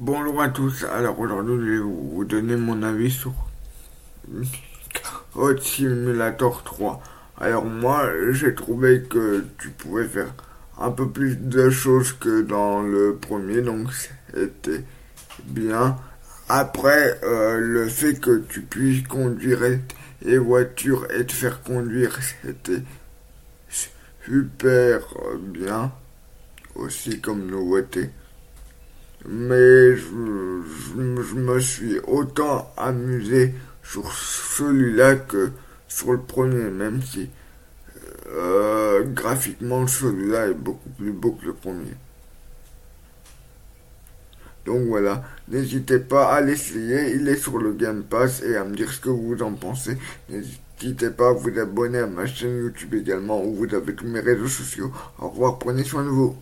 Bonjour à tous, alors aujourd'hui je vais vous donner mon avis sur Hot Simulator 3. Alors moi j'ai trouvé que tu pouvais faire un peu plus de choses que dans le premier, donc c'était bien. Après, euh, le fait que tu puisses conduire les voitures et te faire conduire, c'était super bien aussi comme nouveauté mais je, me suis autant amusé sur celui-là que sur le premier, même si euh, graphiquement celui-là est beaucoup plus beau que le premier. Donc voilà, n'hésitez pas à l'essayer, il est sur le Game Pass et à me dire ce que vous en pensez. N'hésitez pas à vous abonner à ma chaîne YouTube également où vous avez tous mes réseaux sociaux. Au revoir, prenez soin de vous.